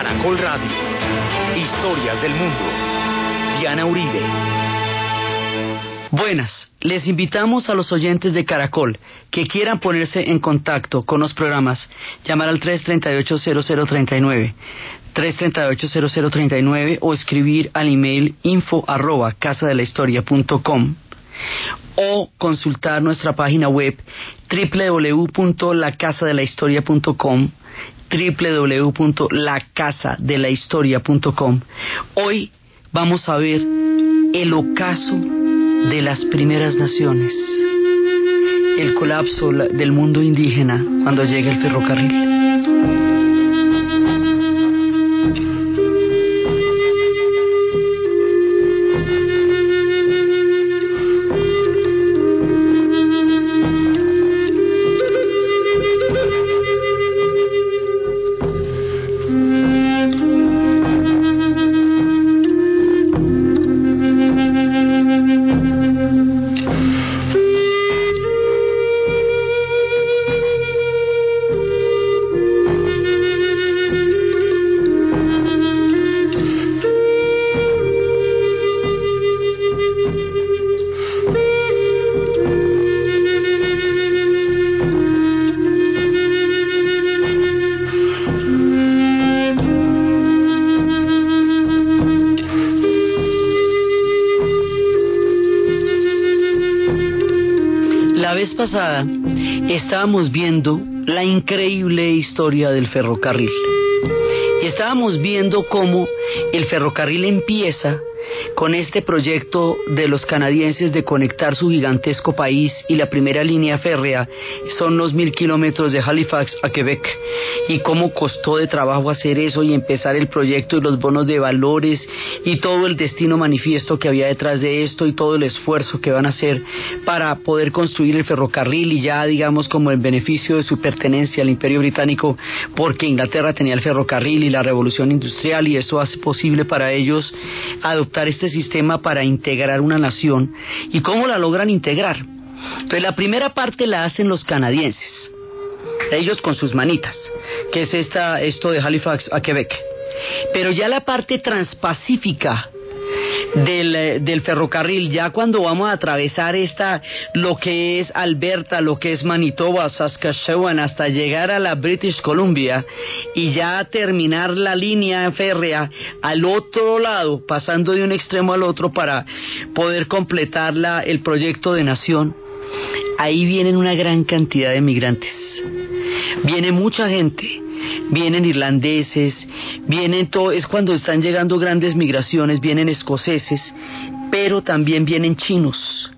Caracol Radio. Historias del mundo. Diana Uribe. Buenas, les invitamos a los oyentes de Caracol que quieran ponerse en contacto con los programas, llamar al 338-0039, 338-0039 o escribir al email info arroba casadelahistoria.com o consultar nuestra página web www.lacasadelahistoria.com www.lacasadelahistoria.com Hoy vamos a ver el ocaso de las primeras naciones, el colapso del mundo indígena cuando llega el ferrocarril. Pasada estábamos viendo la increíble historia del ferrocarril. Y estábamos viendo cómo el ferrocarril empieza con este proyecto de los canadienses de conectar su gigantesco país y la primera línea férrea son los mil kilómetros de Halifax a Quebec. Y cómo costó de trabajo hacer eso y empezar el proyecto y los bonos de valores y todo el destino manifiesto que había detrás de esto y todo el esfuerzo que van a hacer para poder construir el ferrocarril y ya digamos como el beneficio de su pertenencia al imperio británico porque Inglaterra tenía el ferrocarril y la revolución industrial y eso hace posible para ellos adoptar este sistema para integrar una nación y cómo la logran integrar. Entonces la primera parte la hacen los canadienses, ellos con sus manitas, que es esta, esto de Halifax a Quebec. Pero ya la parte transpacífica del, eh, del, ferrocarril, ya cuando vamos a atravesar esta, lo que es Alberta, lo que es Manitoba, Saskatchewan, hasta llegar a la British Columbia y ya terminar la línea férrea al otro lado, pasando de un extremo al otro para poder completar la, el proyecto de nación, ahí vienen una gran cantidad de migrantes. Viene mucha gente vienen irlandeses, vienen todo, es cuando están llegando grandes migraciones, vienen escoceses, pero también vienen chinos.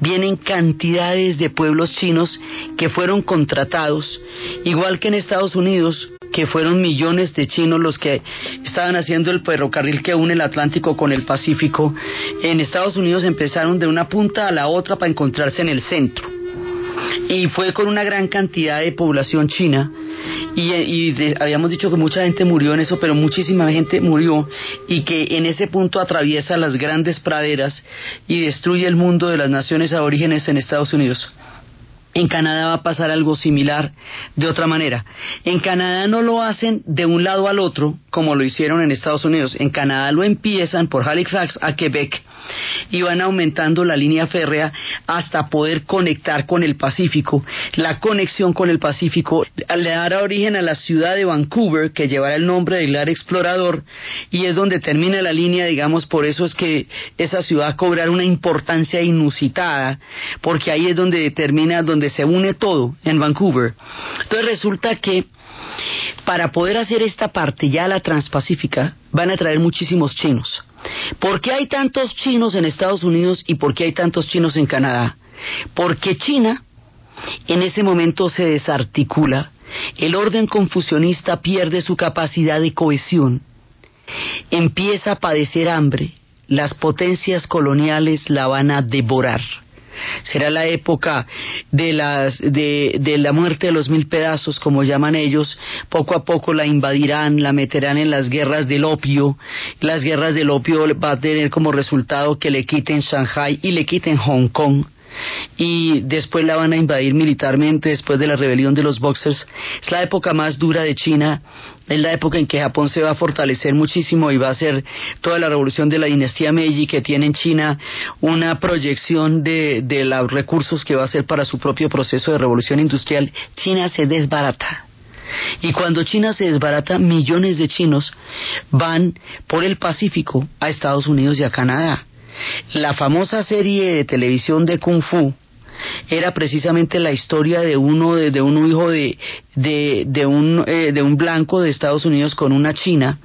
Vienen cantidades de pueblos chinos que fueron contratados, igual que en Estados Unidos, que fueron millones de chinos los que estaban haciendo el ferrocarril que une el Atlántico con el Pacífico. En Estados Unidos empezaron de una punta a la otra para encontrarse en el centro. Y fue con una gran cantidad de población china y, habíamos dicho que mucha gente murió en eso, pero muchísima gente murió y que en ese punto atraviesa las grandes praderas y destruye el mundo de las naciones aborígenes en Estados Unidos. En Canadá va a pasar algo similar de otra manera. En Canadá no lo hacen de un lado al otro como lo hicieron en Estados Unidos. En Canadá lo empiezan por Halifax a Quebec y van aumentando la línea férrea hasta poder conectar con el Pacífico. La conexión con el Pacífico le dará origen a la ciudad de Vancouver, que llevará el nombre del gran explorador, y es donde termina la línea, digamos, por eso es que esa ciudad cobrar una importancia inusitada, porque ahí es donde termina, donde se une todo, en Vancouver. Entonces resulta que para poder hacer esta parte ya la transpacífica, van a traer muchísimos chinos. ¿Por qué hay tantos chinos en Estados Unidos y por qué hay tantos chinos en Canadá? Porque China en ese momento se desarticula, el orden confucionista pierde su capacidad de cohesión, empieza a padecer hambre, las potencias coloniales la van a devorar. Será la época de, las, de, la muerte de los mil pedazos, como llaman ellos. Poco a poco la invadirán, la meterán en las guerras del opio. Las guerras del opio va a tener como resultado que le quiten Shanghai y le quiten Hong Kong y después la van a invadir militarmente después de la rebelión de los Boxers. Es la época más dura de China, es la época en que Japón se va a fortalecer muchísimo y va a ser toda la revolución de la dinastía Meiji que tiene en China una proyección de, de los recursos que va a hacer para su propio proceso de revolución industrial. China se desbarata. Y cuando China se desbarata, millones de chinos van por el Pacífico a Estados Unidos y a Canadá. La famosa serie de televisión de Kung Fu era precisamente la historia de uno de, un hijo de, de, un, eh, de un blanco de Estados Unidos con una china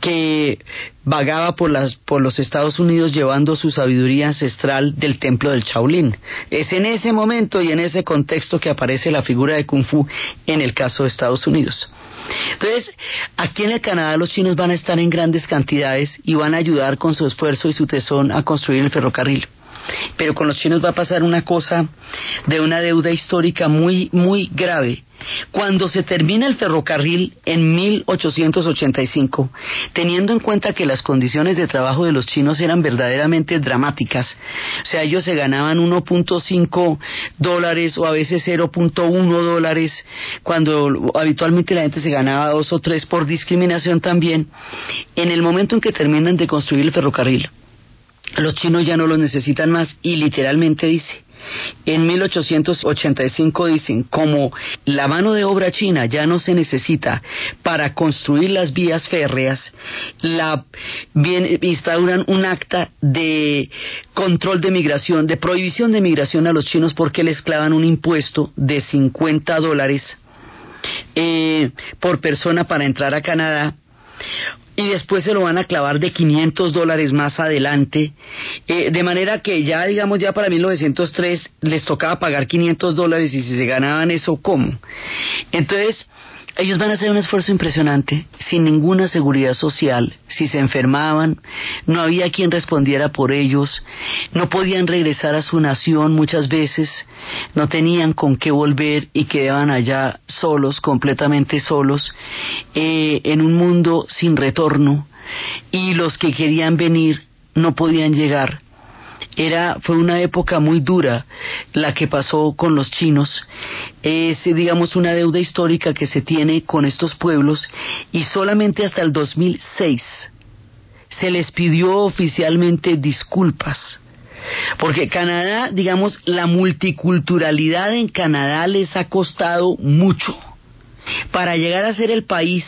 que vagaba por, las, por los Estados Unidos llevando su sabiduría ancestral del templo del Shaolin. Es en ese momento y en ese contexto que aparece la figura de Kung Fu en el caso de Estados Unidos. Entonces, aquí en el Canadá los chinos van a estar en grandes cantidades y van a ayudar con su esfuerzo y su tesón a construir el ferrocarril. Pero con los chinos va a pasar una cosa de una deuda histórica muy, muy grave. Cuando se termina el ferrocarril en 1885, teniendo en cuenta que las condiciones de trabajo de los chinos eran verdaderamente dramáticas, o sea, ellos se ganaban 1.5 dólares o a veces 0.1 dólares, cuando habitualmente la gente se ganaba 2 o 3 por discriminación también, en el momento en que terminan de construir el ferrocarril, los chinos ya no los necesitan más y literalmente dice, en 1885 dicen, como la mano de obra china ya no se necesita para construir las vías férreas, la, instauran un acta de control de migración, de prohibición de migración a los chinos porque les clavan un impuesto de 50 dólares eh, por persona para entrar a Canadá y después se lo van a clavar de 500 dólares más adelante, eh, de manera que ya, digamos, ya para 1903 les tocaba pagar 500 dólares y si se ganaban eso, ¿cómo? Entonces, ellos van a hacer un esfuerzo impresionante, sin ninguna seguridad social. Si se enfermaban, no había quien respondiera por ellos, no podían regresar a su nación muchas veces, no tenían con qué volver y quedaban allá solos, completamente solos, eh, en un mundo sin retorno. Y los que querían venir no podían llegar era fue una época muy dura la que pasó con los chinos. Es digamos una deuda histórica que se tiene con estos pueblos y solamente hasta el 2006 se les pidió oficialmente disculpas. Porque Canadá digamos la multiculturalidad en Canadá les ha costado mucho para llegar a ser el país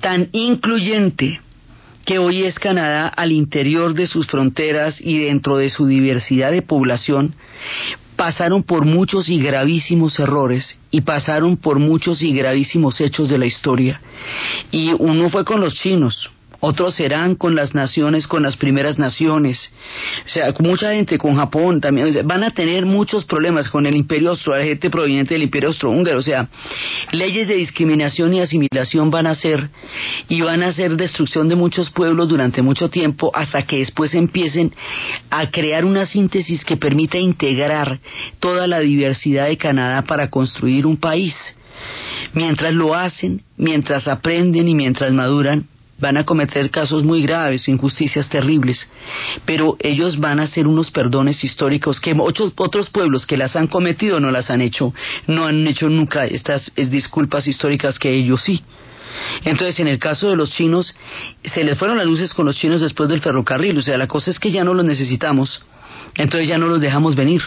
tan incluyente que hoy es Canadá al interior de sus fronteras y dentro de su diversidad de población, pasaron por muchos y gravísimos errores y pasaron por muchos y gravísimos hechos de la historia. Y uno fue con los chinos, otros serán con las naciones, con las primeras naciones. O sea, mucha gente con Japón también, van a tener muchos problemas con el imperio austro, la gente proveniente del imperio austrohúngaro. O sea, leyes de discriminación y asimilación van a ser y van a ser destrucción de muchos pueblos durante mucho tiempo hasta que después empiecen a crear una síntesis que permita integrar toda la diversidad de Canadá para construir un país. Mientras lo hacen, mientras aprenden y mientras maduran, van a cometer casos muy graves, injusticias terribles, pero ellos van a hacer unos perdones históricos que otros, otros pueblos que las han cometido no las han hecho, no han hecho nunca estas disculpas históricas que ellos sí. Entonces, en el caso de los chinos, se les fueron las luces con los chinos después del ferrocarril, o sea, la cosa es que ya no los necesitamos, entonces ya no los dejamos venir,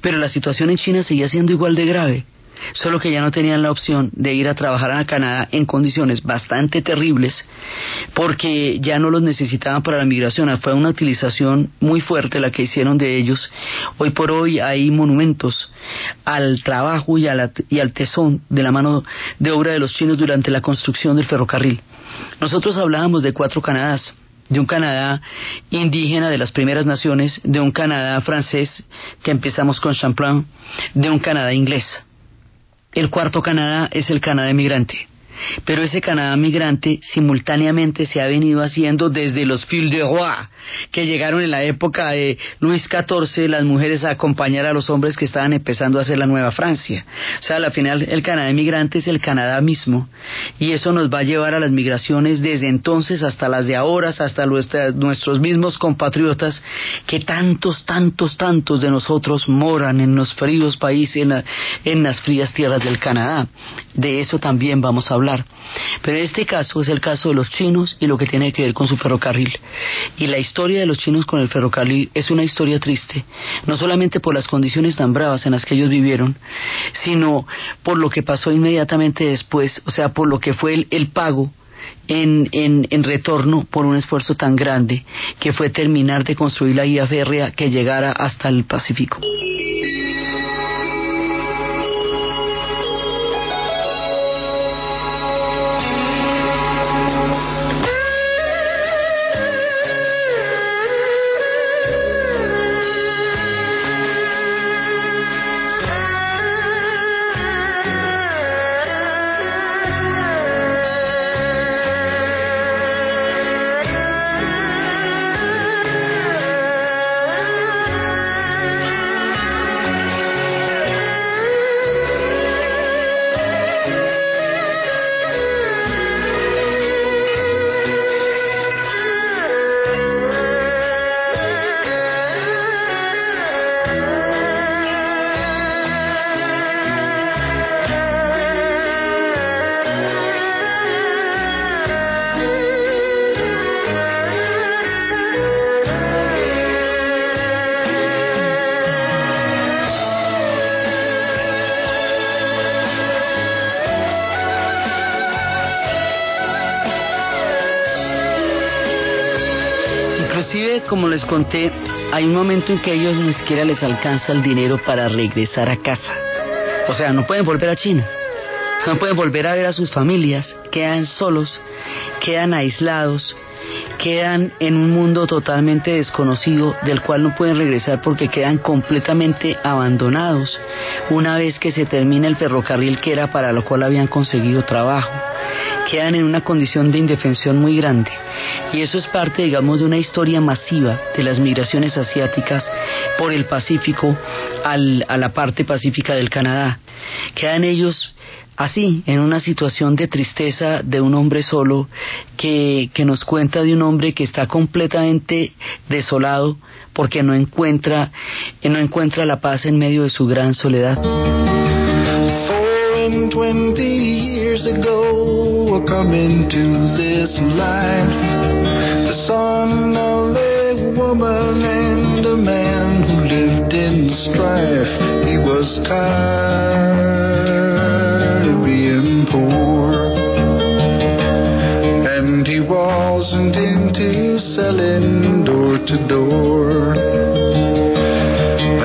pero la situación en China seguía siendo igual de grave solo que ya no tenían la opción de ir a trabajar a Canadá en condiciones bastante terribles porque ya no los necesitaban para la migración. Fue una utilización muy fuerte la que hicieron de ellos. Hoy por hoy hay monumentos al trabajo y, y al tesón de la mano de obra de los chinos durante la construcción del ferrocarril. Nosotros hablábamos de cuatro Canadás de un Canadá indígena de las primeras naciones, de un Canadá francés, que empezamos con Champlain, de un Canadá inglés. El cuarto Canadá es el Canadá emigrante. Pero ese Canadá migrante simultáneamente se ha venido haciendo desde los fils de roi, que llegaron en la época de Luis XIV, las mujeres a acompañar a los hombres que estaban empezando a hacer la Nueva Francia. O sea, al final el Canadá migrante es el Canadá mismo, y eso nos va a llevar a las migraciones desde entonces hasta las de ahora, hasta nuestros mismos compatriotas, que tantos, tantos, tantos de nosotros moran en los fríos países, en, en las frías tierras del Canadá. De eso también vamos a hablar. Pero este caso es el caso de los chinos y lo que tiene que ver con su ferrocarril. Y la historia de los chinos con el ferrocarril es una historia triste, no solamente por las condiciones tan bravas en las que ellos vivieron, sino por lo que pasó inmediatamente después, o sea, por lo que fue el, pago en, en, en, retorno por un esfuerzo tan grande que fue terminar de construir la vía férrea que llegara hasta el Pacífico. Como les conté, hay un momento en que ellos ni siquiera les alcanza el dinero para regresar a casa. O sea, no pueden volver a China. No pueden volver a ver a sus familias. Quedan solos, quedan aislados, quedan en un mundo totalmente desconocido del cual no pueden regresar porque quedan completamente abandonados una vez que se termina el ferrocarril que era para lo cual habían conseguido trabajo quedan en una condición de indefensión muy grande. Y eso es parte, digamos, de una historia masiva de las migraciones asiáticas por el Pacífico a la parte pacífica del Canadá. Quedan ellos así, en una situación de tristeza de un hombre solo, que, que, nos cuenta de un hombre que está completamente desolado porque no encuentra, no encuentra la paz en medio de su gran soledad. I come into this life. The son of a woman and a man who lived in strife. He was tired of being poor. And he wasn't into selling door to door.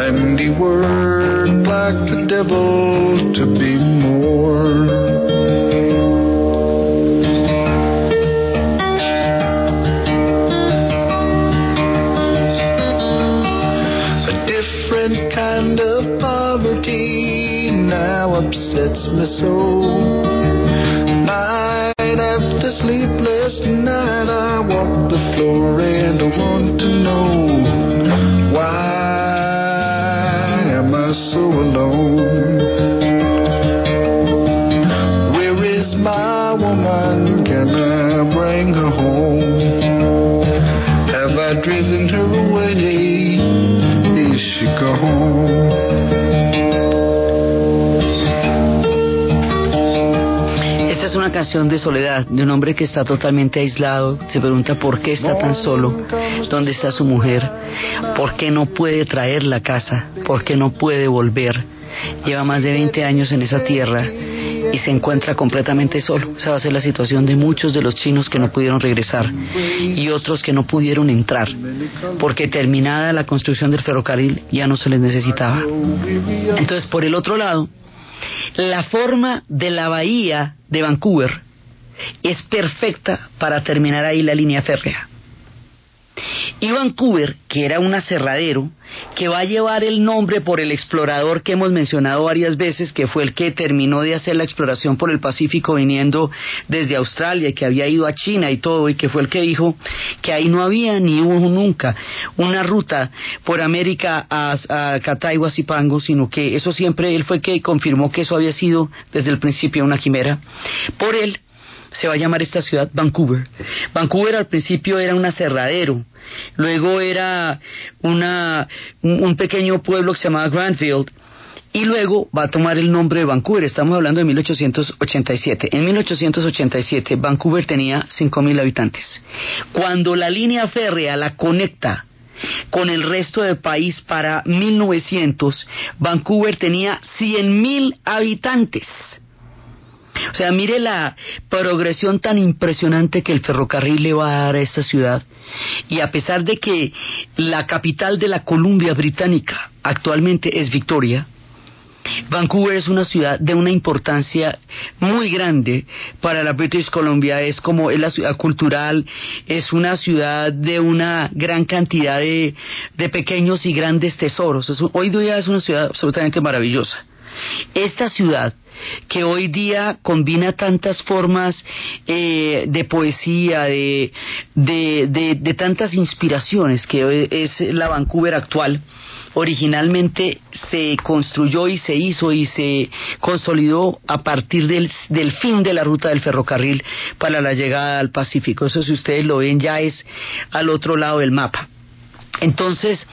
And he worked like the devil to be kind of poverty now upsets me so. Night after sleepless night, I walk the floor and I want to know why am I so alone? Canción de soledad, de un hombre que está totalmente aislado, se pregunta por qué está tan solo, dónde está su mujer, por qué no puede traerla a casa, por qué no puede volver. Lleva más de 20 años en esa tierra y se encuentra completamente solo. Esa va a ser la situación de muchos de los chinos que no pudieron regresar y otros que no pudieron entrar, porque terminada la construcción del ferrocarril ya no se les necesitaba. Entonces, por el otro lado, la forma de la bahía de Vancouver es perfecta para terminar ahí la línea férrea. Y Vancouver, que era un aserradero, que va a llevar el nombre por el explorador que hemos mencionado varias veces, que fue el que terminó de hacer la exploración por el Pacífico viniendo desde Australia, que había ido a China y todo, y que fue el que dijo que ahí no había ni hubo nunca una ruta por América a, a Cataiba, Zipango, sino que eso siempre él fue el que confirmó que eso había sido desde el principio una quimera. Por él se va a llamar esta ciudad Vancouver. Vancouver al principio era un aserradero, luego era una, un pequeño pueblo que se llamaba Granville, y luego va a tomar el nombre de Vancouver. Estamos hablando de 1887. En 1887 Vancouver tenía 5.000 habitantes. Cuando la línea férrea la conecta con el resto del país para 1900, Vancouver tenía 100.000 habitantes. O sea, mire la progresión tan impresionante que el ferrocarril le va a dar a esta ciudad. Y a pesar de que la capital de la Columbia Británica actualmente es Victoria, Vancouver es una ciudad de una importancia muy grande para la British Columbia, es como es la ciudad cultural, es una ciudad de una gran cantidad de, pequeños y grandes tesoros. hoy día es una ciudad absolutamente maravillosa. Esta ciudad que hoy día combina tantas formas eh, de poesía, de, de, tantas inspiraciones que es la Vancouver actual, originalmente se construyó y se hizo y se consolidó a partir del, del, fin de la ruta del ferrocarril para la llegada al Pacífico. Eso si ustedes lo ven ya es al otro lado del mapa. Entonces,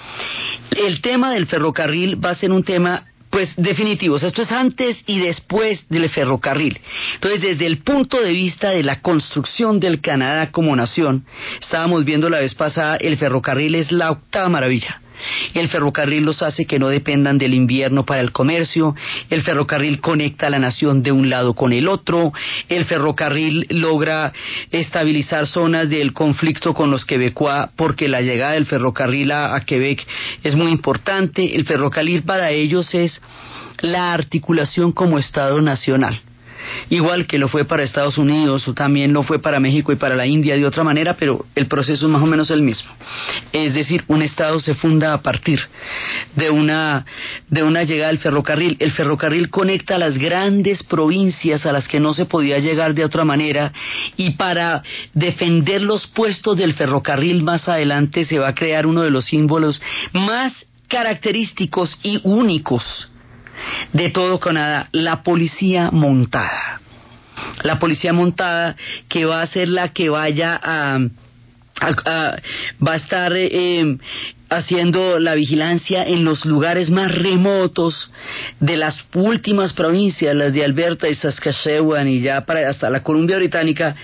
el tema del ferrocarril va a ser un tema pues definitivos. Esto es antes y después del ferrocarril. Entonces, desde el punto de vista de la construcción del Canadá como nación, estábamos viendo la vez pasada, el ferrocarril es la octava maravilla. El ferrocarril los hace que no dependan del invierno para el comercio, el ferrocarril conecta a la nación de un lado con el otro, el ferrocarril logra estabilizar zonas del conflicto con los quebecois porque la llegada del ferrocarril a, a Quebec es muy importante, el ferrocarril para ellos es la articulación como Estado nacional igual que lo fue para Estados Unidos o también lo fue para México y para la India de otra manera, pero el proceso es más o menos el mismo. Es decir, un Estado se funda a partir de una, de una llegada del ferrocarril. El ferrocarril conecta las grandes provincias a las que no se podía llegar de otra manera y para defender los puestos del ferrocarril más adelante se va a crear uno de los símbolos más característicos y únicos de todo Canadá, la policía montada. La policía montada que va a ser la que vaya a, va a estar eh, haciendo la vigilancia en los lugares más remotos de las últimas provincias, las de Alberta y Saskatchewan y ya para hasta la Columbia Británica,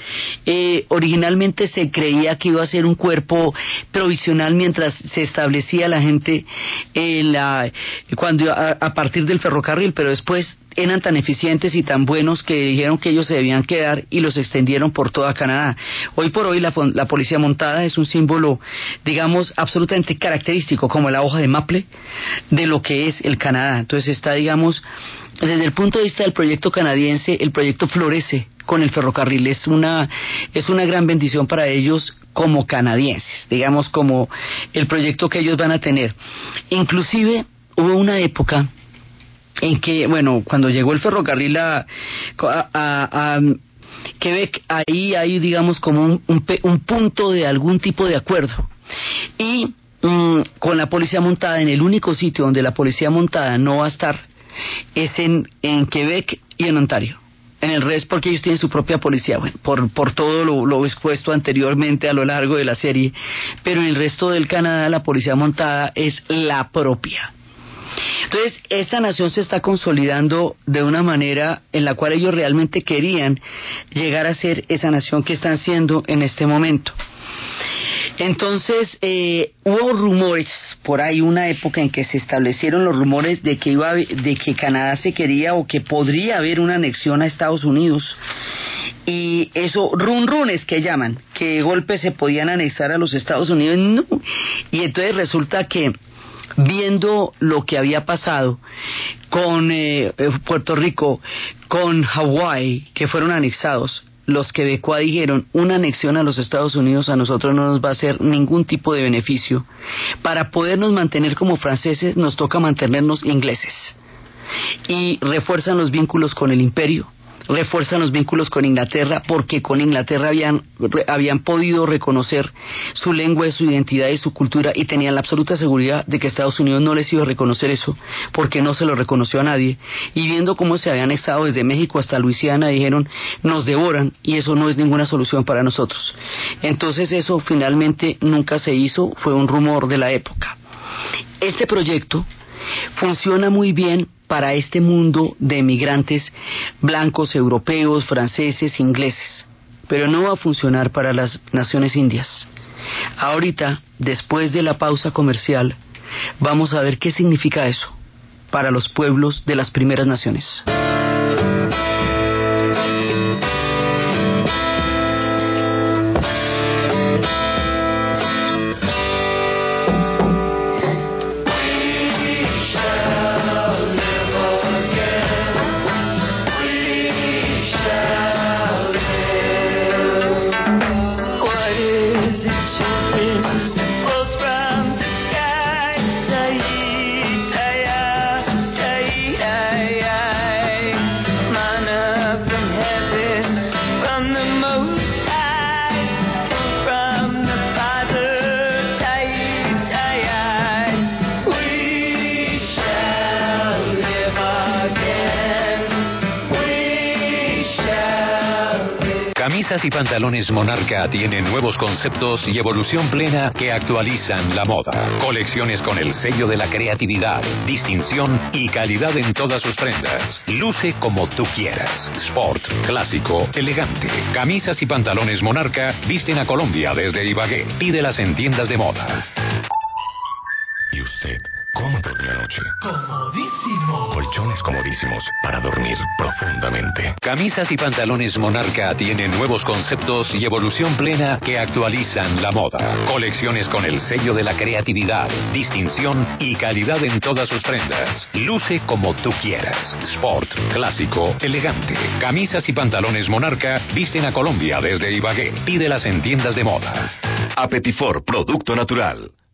eh, originalmente se creía que iba a ser un cuerpo provisional mientras se establecía la gente en la, cuando a partir del ferrocarril, pero después eran tan eficientes y tan buenos que dijeron que ellos se debían quedar y los extendieron por toda Canadá. Hoy por hoy la, policía montada es un símbolo, digamos, absolutamente característico, como la hoja de maple, de lo que es el Canadá. Entonces está, digamos, desde el punto de vista del proyecto canadiense, el proyecto florece con el ferrocarril. Es una, es una gran bendición para ellos como canadienses, digamos, como el proyecto que ellos van a tener. Inclusive hubo una época en que, bueno, cuando llegó el ferrocarril a, Quebec, ahí hay, digamos, como un, un, punto de algún tipo de acuerdo. Y mm, con la policía montada, en el único sitio donde la policía montada no va a estar, es en, en Quebec y en Ontario. En el resto, porque ellos tienen su propia policía, bueno, por, por todo lo, expuesto anteriormente a lo largo de la serie, pero en el resto del Canadá la policía montada es la propia. Entonces, esta nación se está consolidando de una manera en la cual ellos realmente querían llegar a ser esa nación que están siendo en este momento. Entonces, eh, hubo rumores, por ahí una época en que se establecieron los rumores de que, iba de que Canadá se quería o que podría haber una anexión a Estados Unidos. Y eso, run runes que llaman, que golpes se podían anexar a los Estados Unidos. Y entonces resulta que viendo lo que había pasado con eh, eh, Puerto Rico, con Hawái, que fueron anexados, los quebecuá dijeron, una anexión a los Estados Unidos a nosotros no nos va a hacer ningún tipo de beneficio. Para podernos mantener como franceses nos toca mantenernos ingleses. Y refuerzan los vínculos con el imperio refuerzan los vínculos con Inglaterra porque con Inglaterra habían, habían podido reconocer su lengua, su identidad y su cultura y tenían la absoluta seguridad de que Estados Unidos no les iba a reconocer eso porque no se lo reconoció a nadie. Y viendo cómo se habían estado desde México hasta Luisiana, dijeron, nos devoran y eso no es ninguna solución para nosotros. Entonces eso finalmente nunca se hizo, fue un rumor de la época. Este proyecto funciona muy bien para este mundo de emigrantes blancos, europeos, franceses, ingleses, pero no va a funcionar para las naciones indias. Ahorita, después de la pausa comercial, vamos a ver qué significa eso para los pueblos de las primeras naciones. Camisas y pantalones Monarca tienen nuevos conceptos y evolución plena que actualizan la moda. Colecciones con el sello de la creatividad, distinción y calidad en todas sus prendas. Luce como tú quieras. Sport, clásico, elegante. Camisas y pantalones Monarca visten a Colombia desde Ibagué. Pídelas en tiendas de moda. ¿Y usted? ¿Cómo durmió anoche? Comodísimo. Colchones comodísimos para dormir profundamente. Camisas y pantalones Monarca tienen nuevos conceptos y evolución plena que actualizan la moda. Colecciones con el sello de la creatividad, distinción y calidad en todas sus prendas. Luce como tú quieras. Sport, clásico, elegante. Camisas y pantalones Monarca visten a Colombia desde Ibagué. Pídelas en tiendas de moda. Apetifor, producto natural.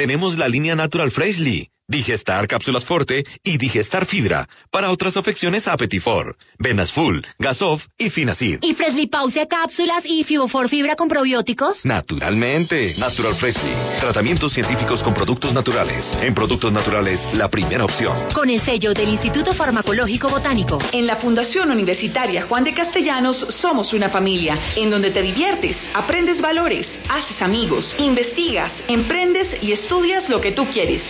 Tenemos la línea Natural Freshly. Digestar Cápsulas Forte y Digestar Fibra. Para otras afecciones, Apetifor, Venas Full, Gasof y Finacid. ¿Y Freshly Pause Cápsulas y Fibofor Fibra con probióticos? Naturalmente. Natural Freshly. Tratamientos científicos con productos naturales. En productos naturales, la primera opción. Con el sello del Instituto Farmacológico Botánico. En la Fundación Universitaria Juan de Castellanos somos una familia en donde te diviertes, aprendes valores, haces amigos, investigas, emprendes y estudias lo que tú quieres.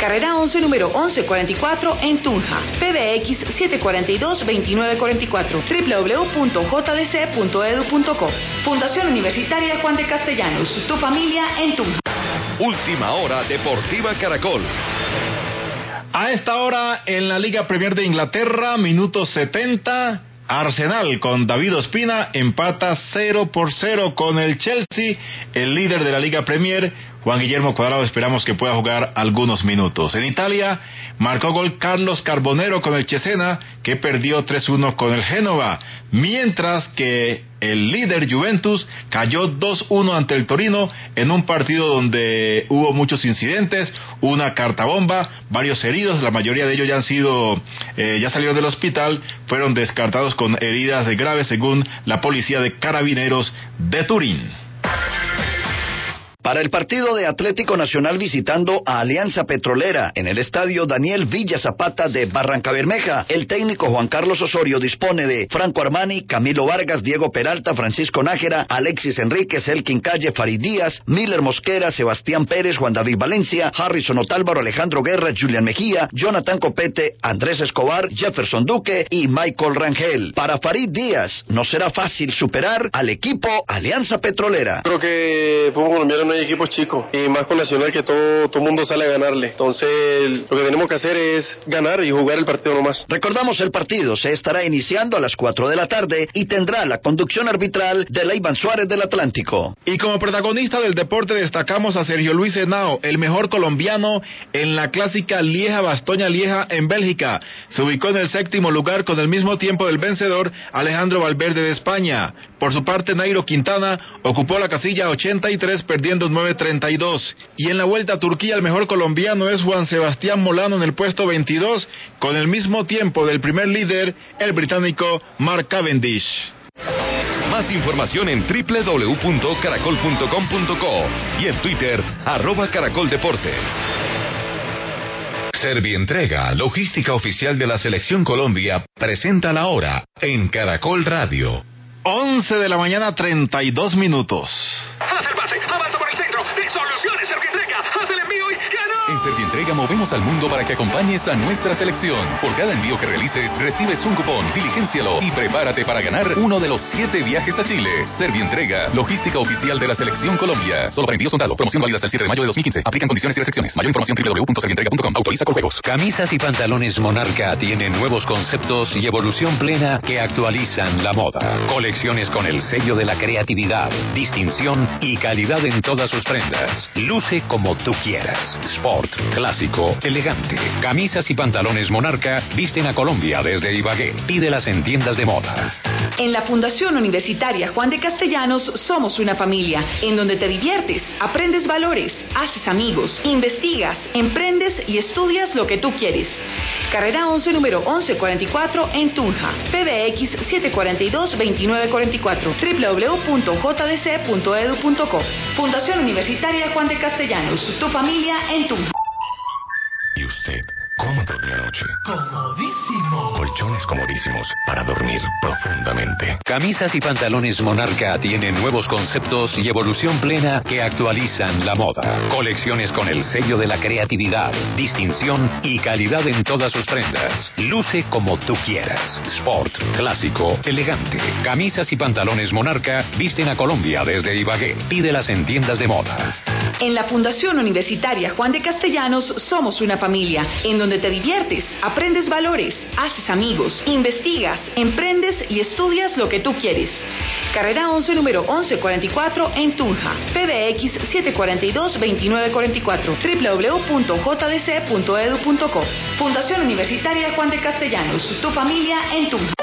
Carrera 11, número 1144 en Tunja. PBX 742-2944. www.jdc.edu.co. Fundación Universitaria Juan de Castellanos. Tu familia en Tunja. Última hora Deportiva Caracol. A esta hora en la Liga Premier de Inglaterra, minuto 70. Arsenal con David Ospina empata 0 por 0 con el Chelsea, el líder de la Liga Premier. Juan Guillermo Cuadrado esperamos que pueda jugar algunos minutos. En Italia marcó gol Carlos Carbonero con el Cesena que perdió 3-1 con el Génova, mientras que el líder Juventus cayó 2-1 ante el Torino en un partido donde hubo muchos incidentes, una carta bomba, varios heridos, la mayoría de ellos ya han sido, eh, ya salieron del hospital, fueron descartados con heridas graves según la policía de carabineros de Turín. Para el partido de Atlético Nacional visitando a Alianza Petrolera en el estadio Daniel Villa Zapata de Barranca Bermeja, el técnico Juan Carlos Osorio dispone de Franco Armani, Camilo Vargas, Diego Peralta, Francisco Nájera, Alexis Enríquez, Elkin Calle, Farid Díaz, Miller Mosquera, Sebastián Pérez, Juan David Valencia, Harrison Otálvaro, Alejandro Guerra, Julián Mejía, Jonathan Copete, Andrés Escobar, Jefferson Duque y Michael Rangel. Para Farid Díaz, no será fácil superar al equipo Alianza Petrolera. Creo que colombiano no hay equipos chicos y más con Nacional que todo todo mundo sale a ganarle. Entonces, lo que tenemos que hacer es ganar y jugar el partido nomás. Recordamos el partido se estará iniciando a las 4 de la tarde y tendrá la conducción arbitral de Leivan Suárez del Atlántico. Y como protagonista del deporte destacamos a Sergio Luis Henao, el mejor colombiano en la clásica Lieja Bastoña Lieja en Bélgica. Se ubicó en el séptimo lugar con el mismo tiempo del vencedor Alejandro Valverde de España. Por su parte, Nairo Quintana ocupó la casilla 83 perdiendo 9.32. Y en la vuelta a Turquía el mejor colombiano es Juan Sebastián Molano en el puesto 22 con el mismo tiempo del primer líder, el británico Mark Cavendish. Más información en www.caracol.com.co y en Twitter, arroba caracoldeportes. Servientrega, logística oficial de la Selección Colombia, presenta la hora en Caracol Radio. 11 de la mañana, 32 minutos. Haz el pase, avanza por el centro, de Soluciones Servientrega, haz el envío y ganó. En Servientrega movemos al mundo para que acompañes a nuestra selección. Por cada envío que realices, recibes un cupón, diligencialo y prepárate para ganar uno de los siete viajes a Chile. Servientrega, logística oficial de la Selección Colombia. Solo para envíos contado. Promoción válida hasta el 7 de mayo de 2015. Aplican condiciones y restricciones. Mayor información www.servientrega.com. Autoriza con juegos. Camisas y pantalones Monarca tienen nuevos conceptos y evolución plena que actualizan la moda. Colecciones con el sello de la creatividad, distinción y calidad en todas sus prendas. Luce como tú quieras. Sport, clásico, elegante. Camisas y pantalones Monarca visten a Colombia desde Ibagué. Pídelas en tiendas de moda. En la Fundación Universitaria Juan de Castellanos somos una familia en donde te diviertes, aprendes valores, haces amigos, investigas, emprendes y estudias lo que tú quieres. Carrera 11, número 1144 en Tunja. PBX 742-2944. www.jdc.edu.co. Fundación Universitaria Juan de Castellanos. Tu familia en Tunja. ¿Y usted cómo durmió anoche? Comodísimo. Colchones comodísimos para dormir profundamente. Camisas y pantalones Monarca tienen nuevos conceptos y evolución plena que actualizan la moda. Colecciones con el sello de la creatividad, distinción y calidad en todas sus prendas. Luce como tú quieras. Sport, clásico, elegante. Camisas y pantalones Monarca visten a Colombia desde Ibagué. Pídelas en tiendas de moda. En la Fundación Universitaria Juan de Castellanos somos una familia en donde te diviertes, aprendes valores, haces amigos, investigas, emprendes y estudias lo que tú quieres. Carrera 11, número 1144 en Tunja. PBX 742-2944. www.jdc.edu.co. Fundación Universitaria Juan de Castellanos. Tu familia en Tunja.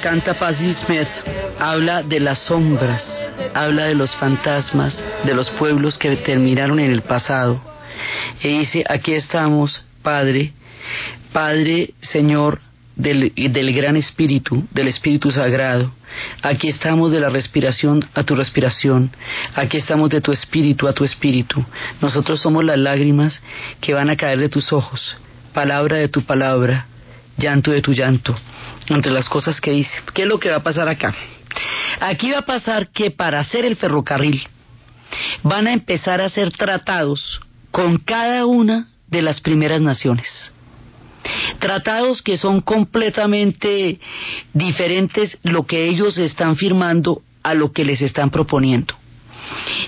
Canta Patti Smith habla de las sombras, habla de los fantasmas, de los pueblos que terminaron en el pasado. Y dice, aquí estamos, Padre, Padre, Señor, del, del gran Espíritu, del Espíritu Sagrado. Aquí estamos de la respiración a tu respiración. Aquí estamos de tu espíritu a tu espíritu. Nosotros somos las lágrimas que van a caer de tus ojos. Palabra de tu palabra. Llanto de tu llanto. Entre las cosas que dice. ¿Qué es lo que va a pasar acá? Aquí va a pasar que para hacer el ferrocarril van a empezar a hacer tratados con cada una de las primeras naciones tratados que son completamente diferentes lo que ellos están firmando a lo que les están proponiendo.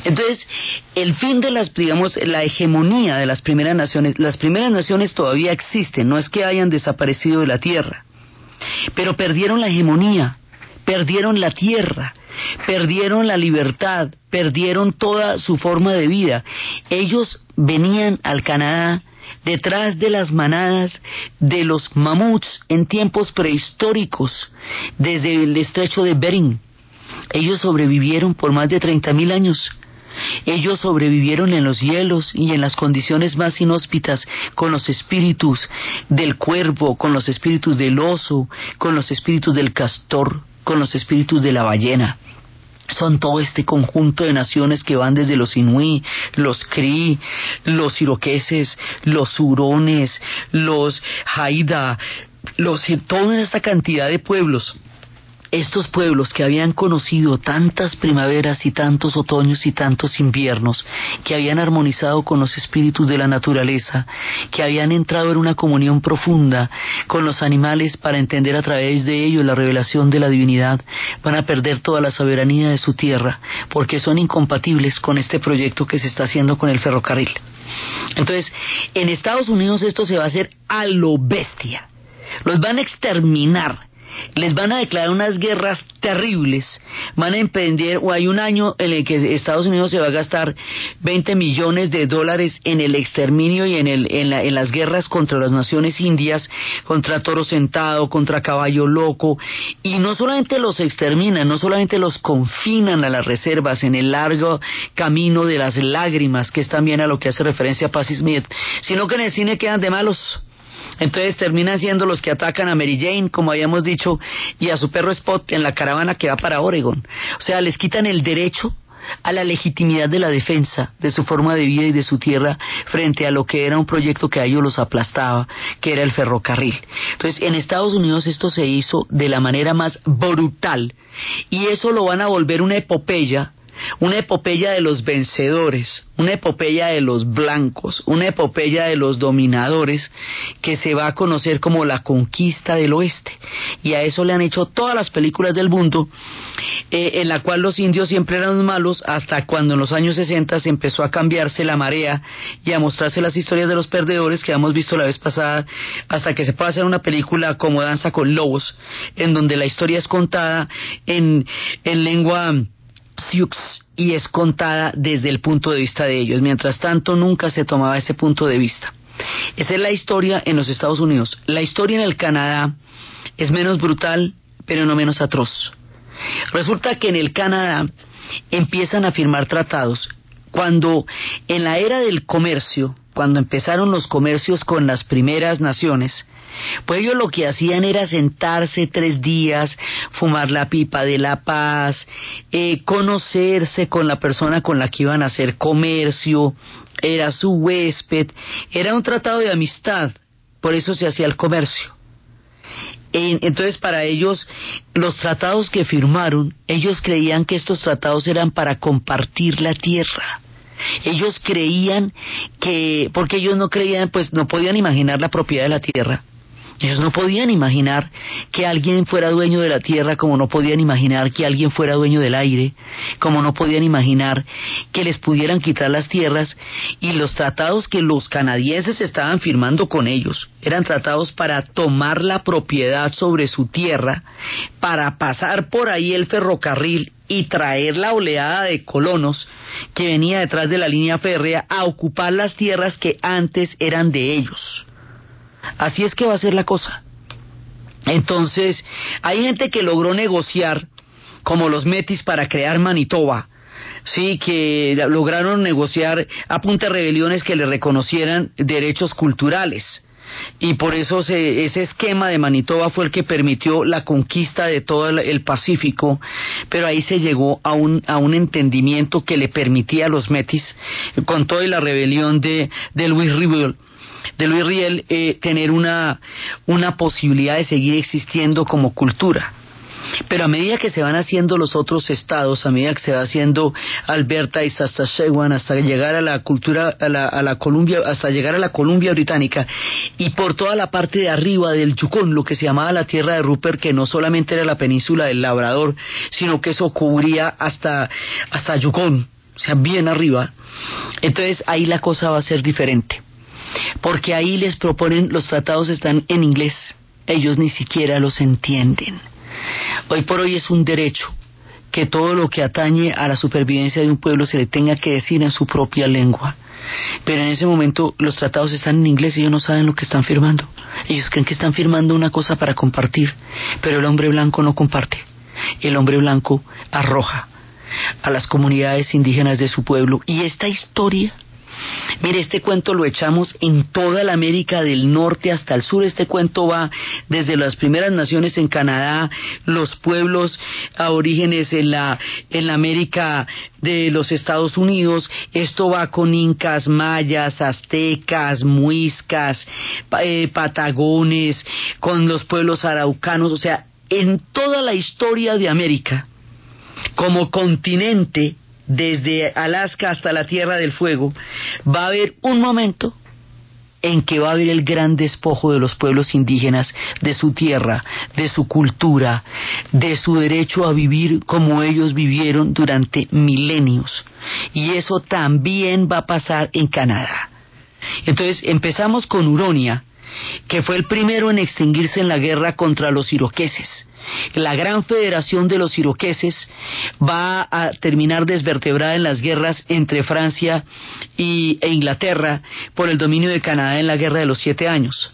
Entonces, el fin de las, digamos, la hegemonía de las primeras naciones, las primeras naciones todavía existen, no es que hayan desaparecido de la tierra, pero perdieron la hegemonía, perdieron la tierra, perdieron la libertad, perdieron toda su forma de vida. Ellos venían al Canadá detrás de las manadas de los mamuts en tiempos prehistóricos, desde el estrecho de Bering. Ellos sobrevivieron por más de treinta mil años. Ellos sobrevivieron en los hielos y en las condiciones más inhóspitas con los espíritus del cuervo, con los espíritus del oso, con los espíritus del castor, con los espíritus de la ballena. Son todo este conjunto de naciones que van desde los inuí, los cri, los iroqueses, los hurones, los haida, los, toda esta cantidad de pueblos estos pueblos que habían conocido tantas primaveras y tantos otoños y tantos inviernos, que habían armonizado con los espíritus de la naturaleza, que habían entrado en una comunión profunda con los animales para entender a través de ellos la revelación de la divinidad, van a perder toda la soberanía de su tierra, porque son incompatibles con este proyecto que se está haciendo con el ferrocarril. Entonces, en Estados Unidos esto se va a hacer a lo bestia. Los van a exterminar les van a declarar unas guerras terribles, van a emprender, o hay un año en el que Estados Unidos se va a gastar 20 millones de dólares en el exterminio y en, el, en, la, en las guerras contra las naciones indias, contra toro sentado, contra caballo loco, y no solamente los exterminan, no solamente los confinan a las reservas en el largo camino de las lágrimas, que es también a lo que hace referencia Patti Smith, sino que en el cine quedan de malos entonces terminan siendo los que atacan a Mary Jane, como habíamos dicho, y a su perro Spot en la caravana que va para Oregon. O sea, les quitan el derecho a la legitimidad de la defensa de su forma de vida y de su tierra frente a lo que era un proyecto que a ellos los aplastaba, que era el ferrocarril. Entonces, en Estados Unidos esto se hizo de la manera más brutal y eso lo van a volver una epopeya una epopeya de los vencedores, una epopeya de los blancos, una epopeya de los dominadores que se va a conocer como la conquista del oeste. Y a eso le han hecho todas las películas del mundo, eh, en la cual los indios siempre eran malos, hasta cuando en los años 60 se empezó a cambiarse la marea y a mostrarse las historias de los perdedores que hemos visto la vez pasada, hasta que se pueda hacer una película como Danza con Lobos, en donde la historia es contada en, en lengua y es contada desde el punto de vista de ellos. Mientras tanto, nunca se tomaba ese punto de vista. Esa es la historia en los Estados Unidos. La historia en el Canadá es menos brutal, pero no menos atroz. Resulta que en el Canadá empiezan a firmar tratados cuando en la era del comercio, cuando empezaron los comercios con las primeras naciones, pues ellos lo que hacían era sentarse tres días, fumar la pipa de la paz, eh, conocerse con la persona con la que iban a hacer comercio, era su huésped, era un tratado de amistad, por eso se hacía el comercio. Entonces, para ellos, los tratados que firmaron, ellos creían que estos tratados eran para compartir la tierra. Ellos creían que, porque ellos no creían, pues no podían imaginar la propiedad de la tierra. Ellos no podían imaginar que alguien fuera dueño de la tierra, como no podían imaginar que alguien fuera dueño del aire, como no podían imaginar que les pudieran quitar las tierras y los tratados que los canadienses estaban firmando con ellos eran tratados para tomar la propiedad sobre su tierra, para pasar por ahí el ferrocarril y traer la oleada de colonos que venía detrás de la línea férrea a ocupar las tierras que antes eran de ellos. Así es que va a ser la cosa. Entonces, hay gente que logró negociar, como los Metis, para crear Manitoba. Sí, que lograron negociar a rebeliones que le reconocieran derechos culturales. Y por eso se- ese esquema de Manitoba fue el que permitió la conquista de todo el, Pacífico, pero ahí se llegó a un, a un entendimiento que le permitía a los Metis, con toda la rebelión de, de Luis Riel, de Luis Riel eh, tener una, una posibilidad de seguir existiendo como cultura. Pero a medida que se van haciendo los otros estados, a medida que se va haciendo Alberta y Saskatchewan hasta llegar a la cultura, a la, a la Columbia, hasta llegar a la Columbia Británica y por toda la parte de arriba del Yukon, lo que se llamaba la tierra de Rupert, que no solamente era la península del Labrador, sino que eso cubría hasta, hasta Yukon, o sea, bien arriba. Entonces ahí la cosa va a ser diferente porque ahí les proponen, los tratados están en inglés, ellos ni siquiera los entienden. Hoy por hoy es un derecho que todo lo que atañe a la supervivencia de un pueblo se le tenga que decir en su propia lengua. Pero en ese momento los tratados están en inglés y ellos no saben lo que están firmando. Ellos creen que están firmando una cosa para compartir, pero el hombre blanco no comparte. El hombre blanco arroja a las comunidades indígenas de su pueblo. Y esta historia Mire, este cuento lo echamos en toda la América del Norte hasta el sur. Este cuento va desde las primeras naciones en Canadá, los pueblos aborígenes en la, en la América de los Estados Unidos. Esto va con incas, mayas, aztecas, muiscas, eh, patagones, con los pueblos araucanos. O sea, en toda la historia de América, como continente, desde Alaska hasta la Tierra del Fuego, va a haber un momento en que va a haber el gran despojo de los pueblos indígenas de su tierra, de su cultura, de su derecho a vivir como ellos vivieron durante milenios. Y eso también va a pasar en Canadá. Entonces empezamos con Uronia, que fue el primero en extinguirse en la guerra contra los iroqueses. La gran federación de los iroqueses va a terminar desvertebrada en las guerras entre Francia y, e Inglaterra por el dominio de Canadá en la guerra de los siete años.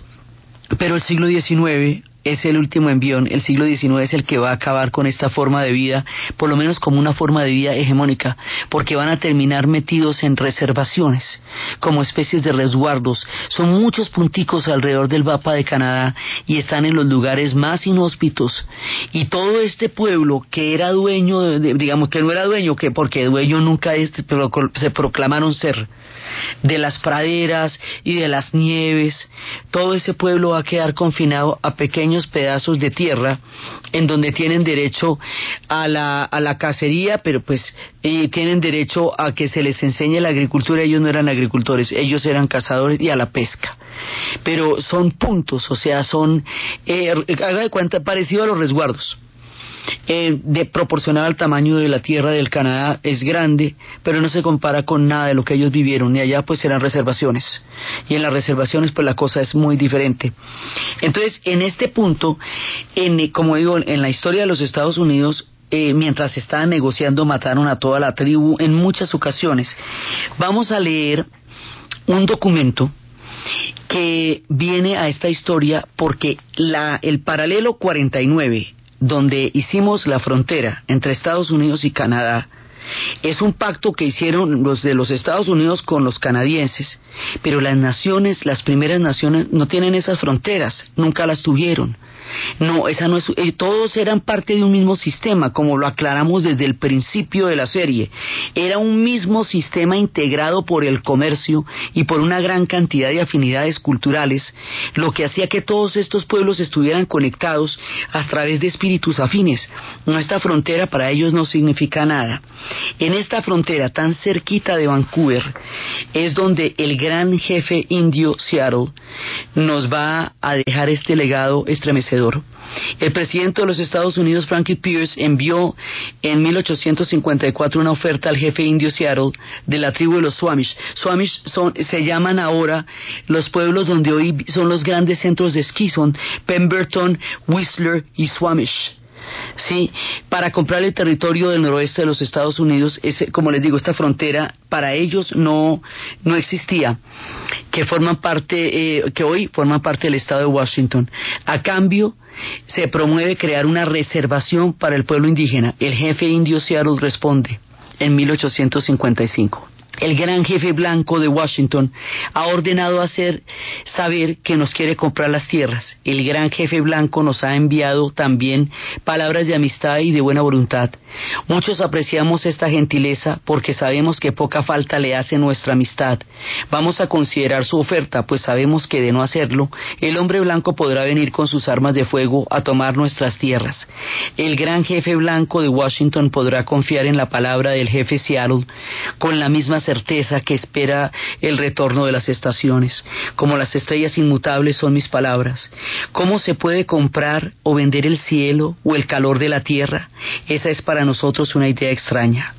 Pero el siglo XIX es el último envión, el siglo XIX es el que va a acabar con esta forma de vida, por lo menos como una forma de vida hegemónica, porque van a terminar metidos en reservaciones, como especies de resguardos. Son muchos punticos alrededor del mapa de Canadá y están en los lugares más inhóspitos. Y todo este pueblo que era dueño, de- digamos que no era dueño, que porque dueño nunca es, pero se proclamaron ser de las praderas y de las nieves, todo ese pueblo va a quedar confinado a pequeños pedazos de tierra en donde tienen derecho a la, a la cacería, pero pues tienen derecho a que se les enseñe la agricultura, ellos no eran agricultores, ellos eran cazadores y a la pesca. Pero son puntos, o sea, son, eh, haga de cuenta, parecido a los resguardos eh, de proporcional al tamaño de la tierra del Canadá es grande, pero no se compara con nada de lo que ellos vivieron. Y allá pues eran reservaciones. Y en las reservaciones pues la cosa es muy diferente. Entonces, en este punto, en, como digo, en la historia de los Estados Unidos, eh, mientras estaban negociando mataron a toda la tribu en muchas ocasiones. Vamos a leer un documento que viene a esta historia porque la, el paralelo 49, donde hicimos la frontera entre Estados Unidos y Canadá, es un pacto que hicieron los de los Estados Unidos con los canadienses, pero las naciones, las primeras naciones, no tienen esas fronteras, nunca las tuvieron. No, esa no es, eh, todos eran parte de un mismo sistema, como lo aclaramos desde el principio de la serie. Era un mismo sistema integrado por el comercio y por una gran cantidad de afinidades culturales, lo que hacía que todos estos pueblos estuvieran conectados a través de espíritus afines. Nuestra frontera para ellos no significa nada. En esta frontera tan cerquita de Vancouver es donde el gran jefe indio Seattle nos va a dejar este legado estremecedor. El presidente de los Estados Unidos, Frankie Pierce, envió en 1854 una oferta al jefe indio Seattle de la tribu de los Swamish. Swamish son, se llaman ahora los pueblos donde hoy son los grandes centros de esquí, son Pemberton, Whistler y Swamish. Sí, para comprar el territorio del noroeste de los Estados Unidos, ese, como les digo, esta frontera para ellos no, no existía, que forman parte, eh, que hoy forman parte del estado de Washington. A cambio, se promueve crear una reservación para el pueblo indígena. El jefe indio Seattle responde en 1855 el gran jefe blanco de Washington ha ordenado hacer saber que nos quiere comprar las tierras. El gran jefe blanco nos ha enviado también palabras de amistad y de buena voluntad. Muchos apreciamos esta gentileza porque sabemos que poca falta le hace nuestra amistad. Vamos a considerar su oferta, pues sabemos que de no hacerlo, el hombre blanco podrá venir con sus armas de fuego a tomar nuestras tierras. El gran jefe blanco de Washington podrá confiar en la palabra del jefe Seattle con la misma certeza que espera el retorno de las estaciones. Como las estrellas inmutables son mis palabras. ¿Cómo se puede comprar o vender el cielo o el calor de la tierra? Esa es para nosotros una idea extraña.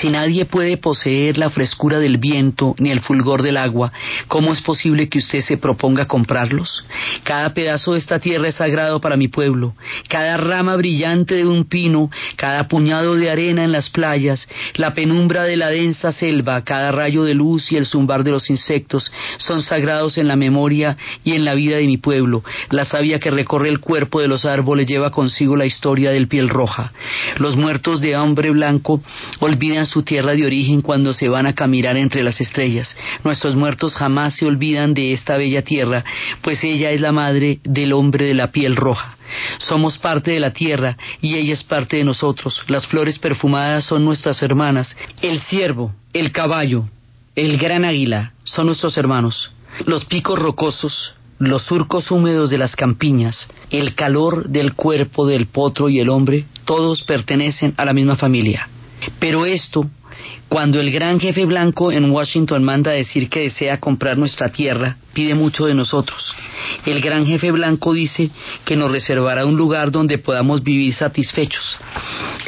Si nadie puede poseer la frescura del viento ni el fulgor del agua, ¿cómo es posible que usted se proponga comprarlos? Cada pedazo de esta tierra es sagrado para mi pueblo. Cada rama brillante de un pino, cada puñado de arena en las playas, la penumbra de la densa selva, cada rayo de luz y el zumbar de los insectos son sagrados en la memoria y en la vida de mi pueblo. La savia que recorre el cuerpo de los árboles lleva consigo la historia del piel roja. Los muertos de hambre blanco olvidan su tierra de origen cuando se van a caminar entre las estrellas. Nuestros muertos jamás se olvidan de esta bella tierra, pues ella es la madre del hombre de la piel roja. Somos parte de la tierra y ella es parte de nosotros. Las flores perfumadas son nuestras hermanas. El ciervo, el caballo, el gran águila son nuestros hermanos. Los picos rocosos, los surcos húmedos de las campiñas, el calor del cuerpo del potro y el hombre, todos pertenecen a la misma familia. Pero esto, cuando el gran jefe blanco en Washington manda decir que desea comprar nuestra tierra, pide mucho de nosotros. El gran jefe blanco dice que nos reservará un lugar donde podamos vivir satisfechos.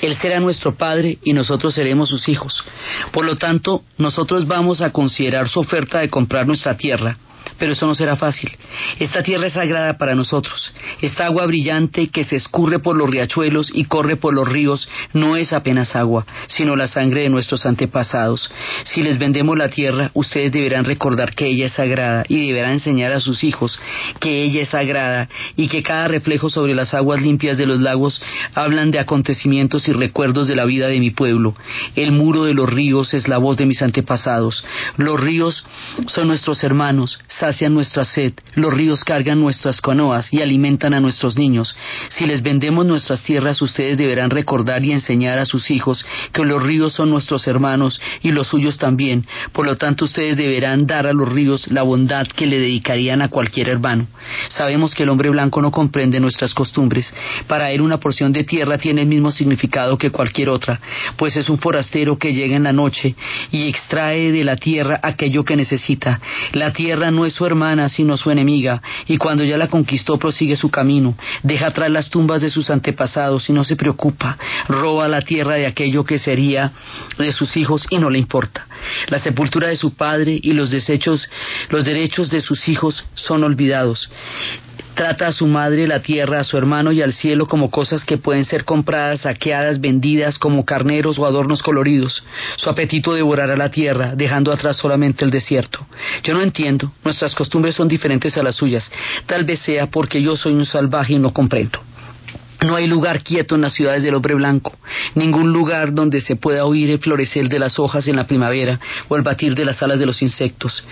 Él será nuestro padre y nosotros seremos sus hijos. Por lo tanto, nosotros vamos a considerar su oferta de comprar nuestra tierra pero eso no será fácil. Esta tierra es sagrada para nosotros. Esta agua brillante que se escurre por los riachuelos y corre por los ríos no es apenas agua, sino la sangre de nuestros antepasados. Si les vendemos la tierra, ustedes deberán recordar que ella es sagrada y deberán enseñar a sus hijos que ella es sagrada y que cada reflejo sobre las aguas limpias de los lagos hablan de acontecimientos y recuerdos de la vida de mi pueblo. El muro de los ríos es la voz de mis antepasados. Los ríos son nuestros hermanos, sacian nuestra sed, los ríos cargan nuestras canoas y alimentan a nuestros niños. Si les vendemos nuestras tierras, ustedes deberán recordar y enseñar a sus hijos que los ríos son nuestros hermanos y los suyos también. Por lo tanto, ustedes deberán dar a los ríos la bondad que le dedicarían a cualquier hermano. Sabemos que el hombre blanco no comprende nuestras costumbres. Para él una porción de tierra tiene el mismo significado que cualquier otra, pues es un forastero que llega en la noche y extrae de la tierra aquello que necesita. La tierra no es su hermana, sino su enemiga, y cuando ya la conquistó prosigue su camino, deja atrás las tumbas de sus antepasados y no se preocupa, roba la tierra de aquello que sería de sus hijos y no le importa. La sepultura de su padre y los desechos, los derechos de sus hijos son olvidados. Trata a su madre, la tierra, a su hermano y al cielo como cosas que pueden ser compradas, saqueadas, vendidas como carneros o adornos coloridos. Su apetito devorará la tierra, dejando atrás solamente el desierto. Yo no entiendo, nuestras costumbres son diferentes a las suyas. Tal vez sea porque yo soy un salvaje y no comprendo. No hay lugar quieto en las ciudades del hombre blanco, ningún lugar donde se pueda oír el florecer de las hojas en la primavera o el batir de las alas de los insectos.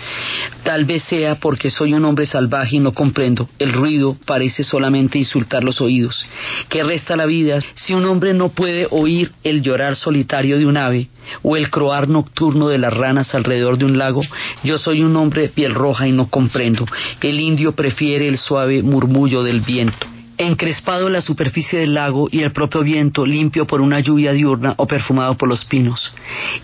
Tal vez sea porque soy un hombre salvaje y no comprendo. El ruido parece solamente insultar los oídos. ¿Qué resta la vida si un hombre no puede oír el llorar solitario de un ave o el croar nocturno de las ranas alrededor de un lago? Yo soy un hombre de piel roja y no comprendo. El indio prefiere el suave murmullo del viento encrespado en la superficie del lago y el propio viento limpio por una lluvia diurna o perfumado por los pinos.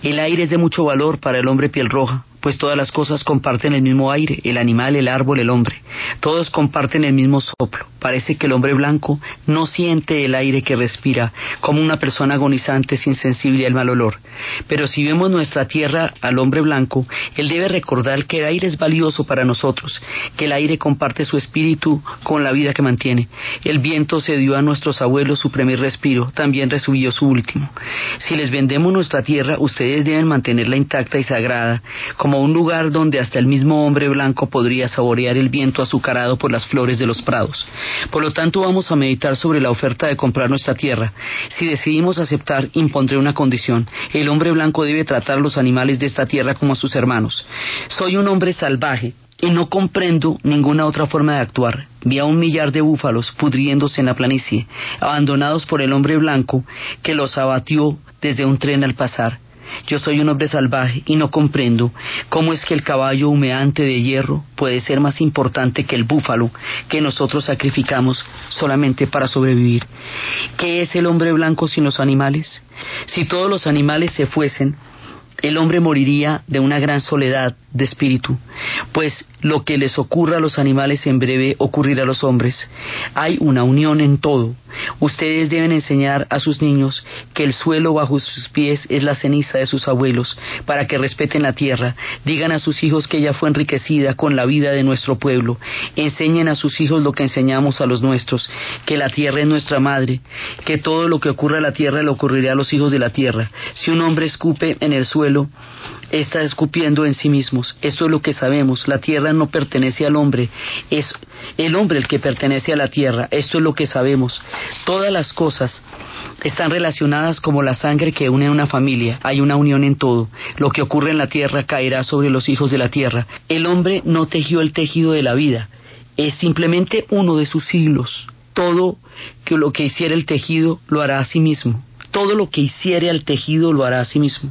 El aire es de mucho valor para el hombre piel roja, pues todas las cosas comparten el mismo aire, el animal, el árbol, el hombre. Todos comparten el mismo soplo. Parece que el hombre blanco no siente el aire que respira, como una persona agonizante sin sensible al mal olor. Pero si vemos nuestra tierra al hombre blanco, él debe recordar que el aire es valioso para nosotros, que el aire comparte su espíritu con la vida que mantiene. El viento se dio a nuestros abuelos su primer respiro, también recibió su último. Si les vendemos nuestra tierra, ustedes deben mantenerla intacta y sagrada, como un lugar donde hasta el mismo hombre blanco podría saborear el viento azucarado por las flores de los prados. Por lo tanto, vamos a meditar sobre la oferta de comprar nuestra tierra. Si decidimos aceptar, impondré una condición. El hombre blanco debe tratar a los animales de esta tierra como a sus hermanos. Soy un hombre salvaje, y no comprendo ninguna otra forma de actuar. Vi a un millar de búfalos pudriéndose en la planicie, abandonados por el hombre blanco que los abatió desde un tren al pasar. Yo soy un hombre salvaje y no comprendo cómo es que el caballo humeante de hierro puede ser más importante que el búfalo que nosotros sacrificamos solamente para sobrevivir. ¿Qué es el hombre blanco sin los animales? Si todos los animales se fuesen, el hombre moriría de una gran soledad de espíritu, pues lo que les ocurra a los animales en breve ocurrirá a los hombres. Hay una unión en todo. Ustedes deben enseñar a sus niños que el suelo bajo sus pies es la ceniza de sus abuelos, para que respeten la tierra. Digan a sus hijos que ella fue enriquecida con la vida de nuestro pueblo. Enseñen a sus hijos lo que enseñamos a los nuestros, que la tierra es nuestra madre, que todo lo que ocurra a la tierra le ocurrirá a los hijos de la tierra. Si un hombre escupe en el suelo, está escupiendo en sí mismos. Esto es lo que sabemos. La tierra no pertenece al hombre, es el hombre el que pertenece a la tierra. Esto es lo que sabemos. Todas las cosas están relacionadas como la sangre que une a una familia. Hay una unión en todo. Lo que ocurre en la tierra caerá sobre los hijos de la tierra. El hombre no tejió el tejido de la vida. Es simplemente uno de sus siglos. Todo que lo que hiciera el tejido lo hará a sí mismo todo lo que hiciere al tejido lo hará a sí mismo.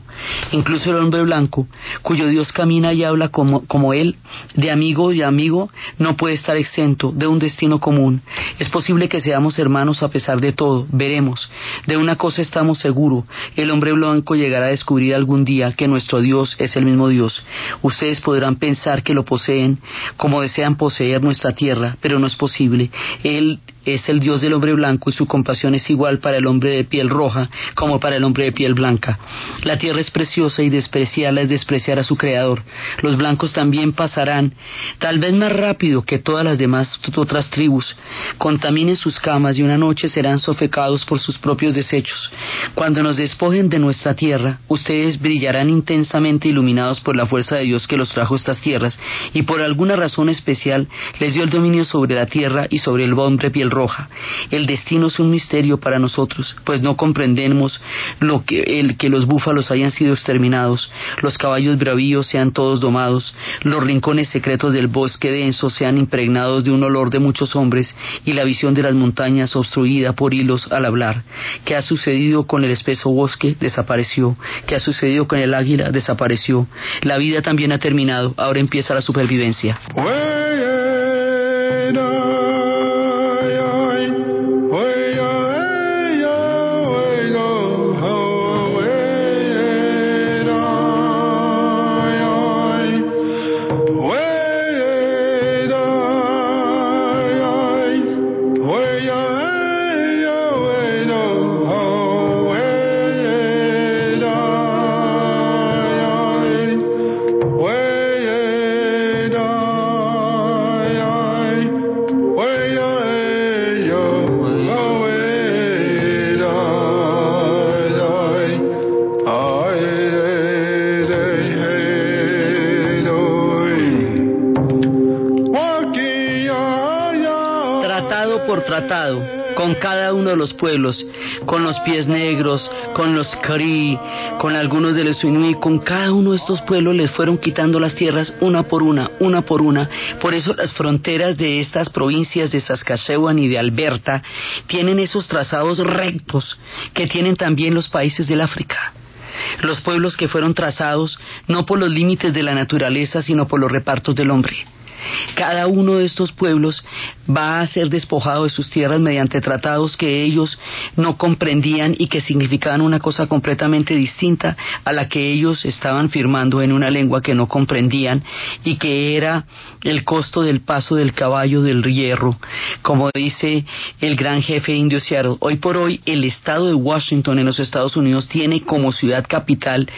Incluso el hombre blanco, cuyo Dios camina y habla como, él, de amigo y amigo, no puede estar exento de un destino común. Es posible que seamos hermanos a pesar de todo, veremos. De una cosa estamos seguros, el hombre blanco llegará a descubrir algún día que nuestro Dios es el mismo Dios. Ustedes podrán pensar que lo poseen como desean poseer nuestra tierra, pero no es posible. Él es el Dios del hombre blanco y su compasión es igual para el hombre de piel roja como para el hombre de piel blanca. La tierra es preciosa y despreciarla es despreciar a su creador. Los blancos también pasarán, tal vez más rápido que todas las demás otras tribus. Contaminen sus camas y una noche serán sofecados por sus propios desechos. Cuando nos despojen de nuestra tierra, ustedes brillarán intensamente iluminados por la fuerza de Dios que los trajo estas tierras y por alguna razón especial les dio el dominio sobre la tierra y sobre el hombre piel roja. El destino es un misterio para nosotros, pues no comprendemos lo que, el que los búfalos hayan sido exterminados, los caballos bravíos sean todos domados, los rincones secretos del bosque denso sean impregnados de un olor de muchos hombres y la visión de las montañas obstruida por hilos al hablar. ¿Qué ha sucedido con el espeso bosque? Desapareció. ¿Qué ha sucedido con el águila? Desapareció. La vida también ha terminado. Ahora empieza la supervivencia. Con cada uno de los pueblos, con los pies negros, con los Cari, con algunos de los Inuit, con cada uno de estos pueblos les fueron quitando las tierras una por una, una por una. Por eso las fronteras de estas provincias de Saskatchewan y de Alberta tienen esos trazados rectos que tienen también los países del África. Los pueblos que fueron trazados no por los límites de la naturaleza, sino por los repartos del hombre. Cada uno de estos pueblos va a ser despojado de sus tierras mediante tratados que ellos no comprendían y que significaban una cosa completamente distinta a la que ellos estaban firmando en una lengua que no comprendían y que era el costo del paso del caballo del hierro, como dice el gran jefe indio Seattle. Hoy por hoy el estado de Washington en los Estados Unidos tiene como ciudad capital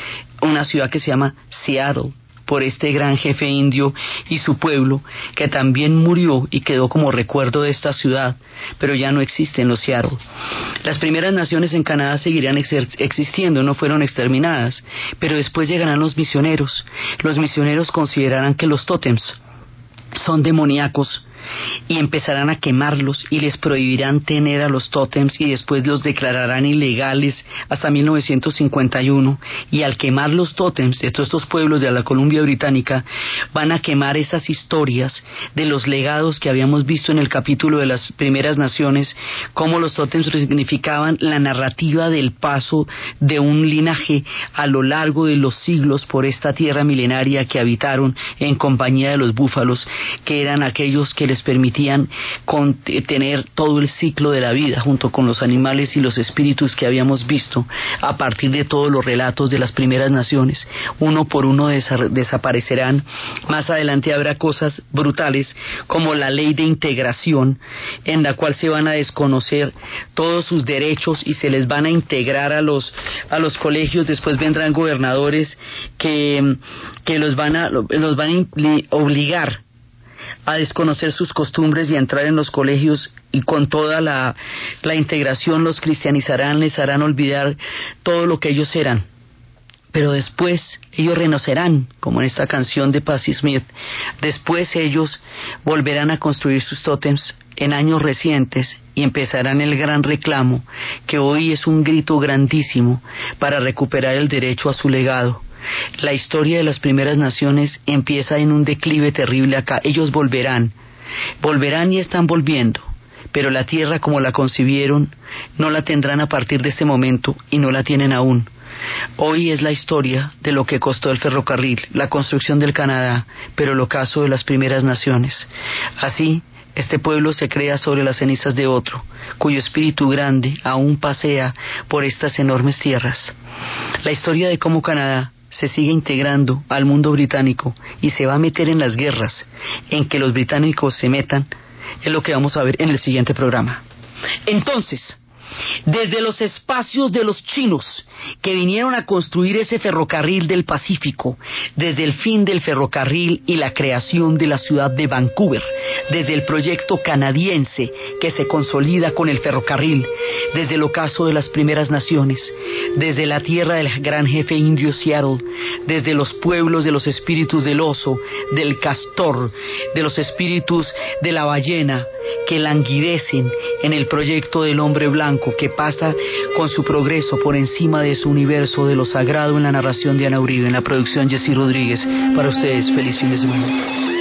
una ciudad que se llama Seattle por este gran jefe indio y su pueblo, que también murió y quedó como recuerdo de esta ciudad, pero ya no existe en los Seattle. Las primeras naciones en Canadá seguirán existiendo, no fueron exterminadas, pero después llegarán los misioneros. Los misioneros considerarán que los tótems son demoníacos y empezarán a quemarlos y les prohibirán tener a los tótems y después los declararán ilegales hasta 1951 y al quemar los tótems de todos estos pueblos de la Columbia Británica van a quemar esas historias de los legados que habíamos visto en el capítulo de las primeras naciones cómo los tótems significaban la narrativa del paso de un linaje a lo largo de los siglos por esta tierra milenaria que habitaron en compañía de los búfalos que eran aquellos que les permitían tener todo el ciclo de la vida junto con los animales y los espíritus que habíamos visto a partir de todos los relatos de las primeras naciones. Uno por uno desaparecerán. Más adelante habrá cosas brutales como la ley de integración en la cual se van a desconocer todos sus derechos y se les van a integrar a los, a los colegios. Después vendrán gobernadores que, que los van a, los van a obligar a desconocer sus costumbres y a entrar en los colegios y con toda la, integración los cristianizarán, les harán olvidar todo lo que ellos eran. Pero después ellos renocerán, como en esta canción de Patti Smith. Después ellos volverán a construir sus tótems en años recientes y empezarán el gran reclamo, que hoy es un grito grandísimo para recuperar el derecho a su legado. La historia de las primeras naciones empieza en un declive terrible acá. Ellos volverán, volverán y están volviendo, pero la tierra como la concibieron no la tendrán a partir de este momento y no la tienen aún. Hoy es la historia de lo que costó el ferrocarril, la construcción del Canadá, pero el ocaso de las primeras naciones. Así, este pueblo se crea sobre las cenizas de otro, cuyo espíritu grande aún pasea por estas enormes tierras. La historia de cómo Canadá se sigue integrando al mundo británico y se va a meter en las guerras en que los británicos se metan, es lo que vamos a ver en el siguiente programa. Entonces, desde los espacios de los chinos que vinieron a construir ese ferrocarril del Pacífico, desde el fin del ferrocarril y la creación de la ciudad de Vancouver, desde el proyecto canadiense que se consolida con el ferrocarril, desde el ocaso de las primeras naciones, desde la tierra del gran jefe indio Seattle, desde los pueblos de los espíritus del oso, del castor, de los espíritus de la ballena, que languidecen en el proyecto del hombre blanco que pasa con su progreso por encima de su universo de lo sagrado en la narración de Ana Uribe, en la producción Jessy Rodríguez. Para ustedes, feliz fin de semana.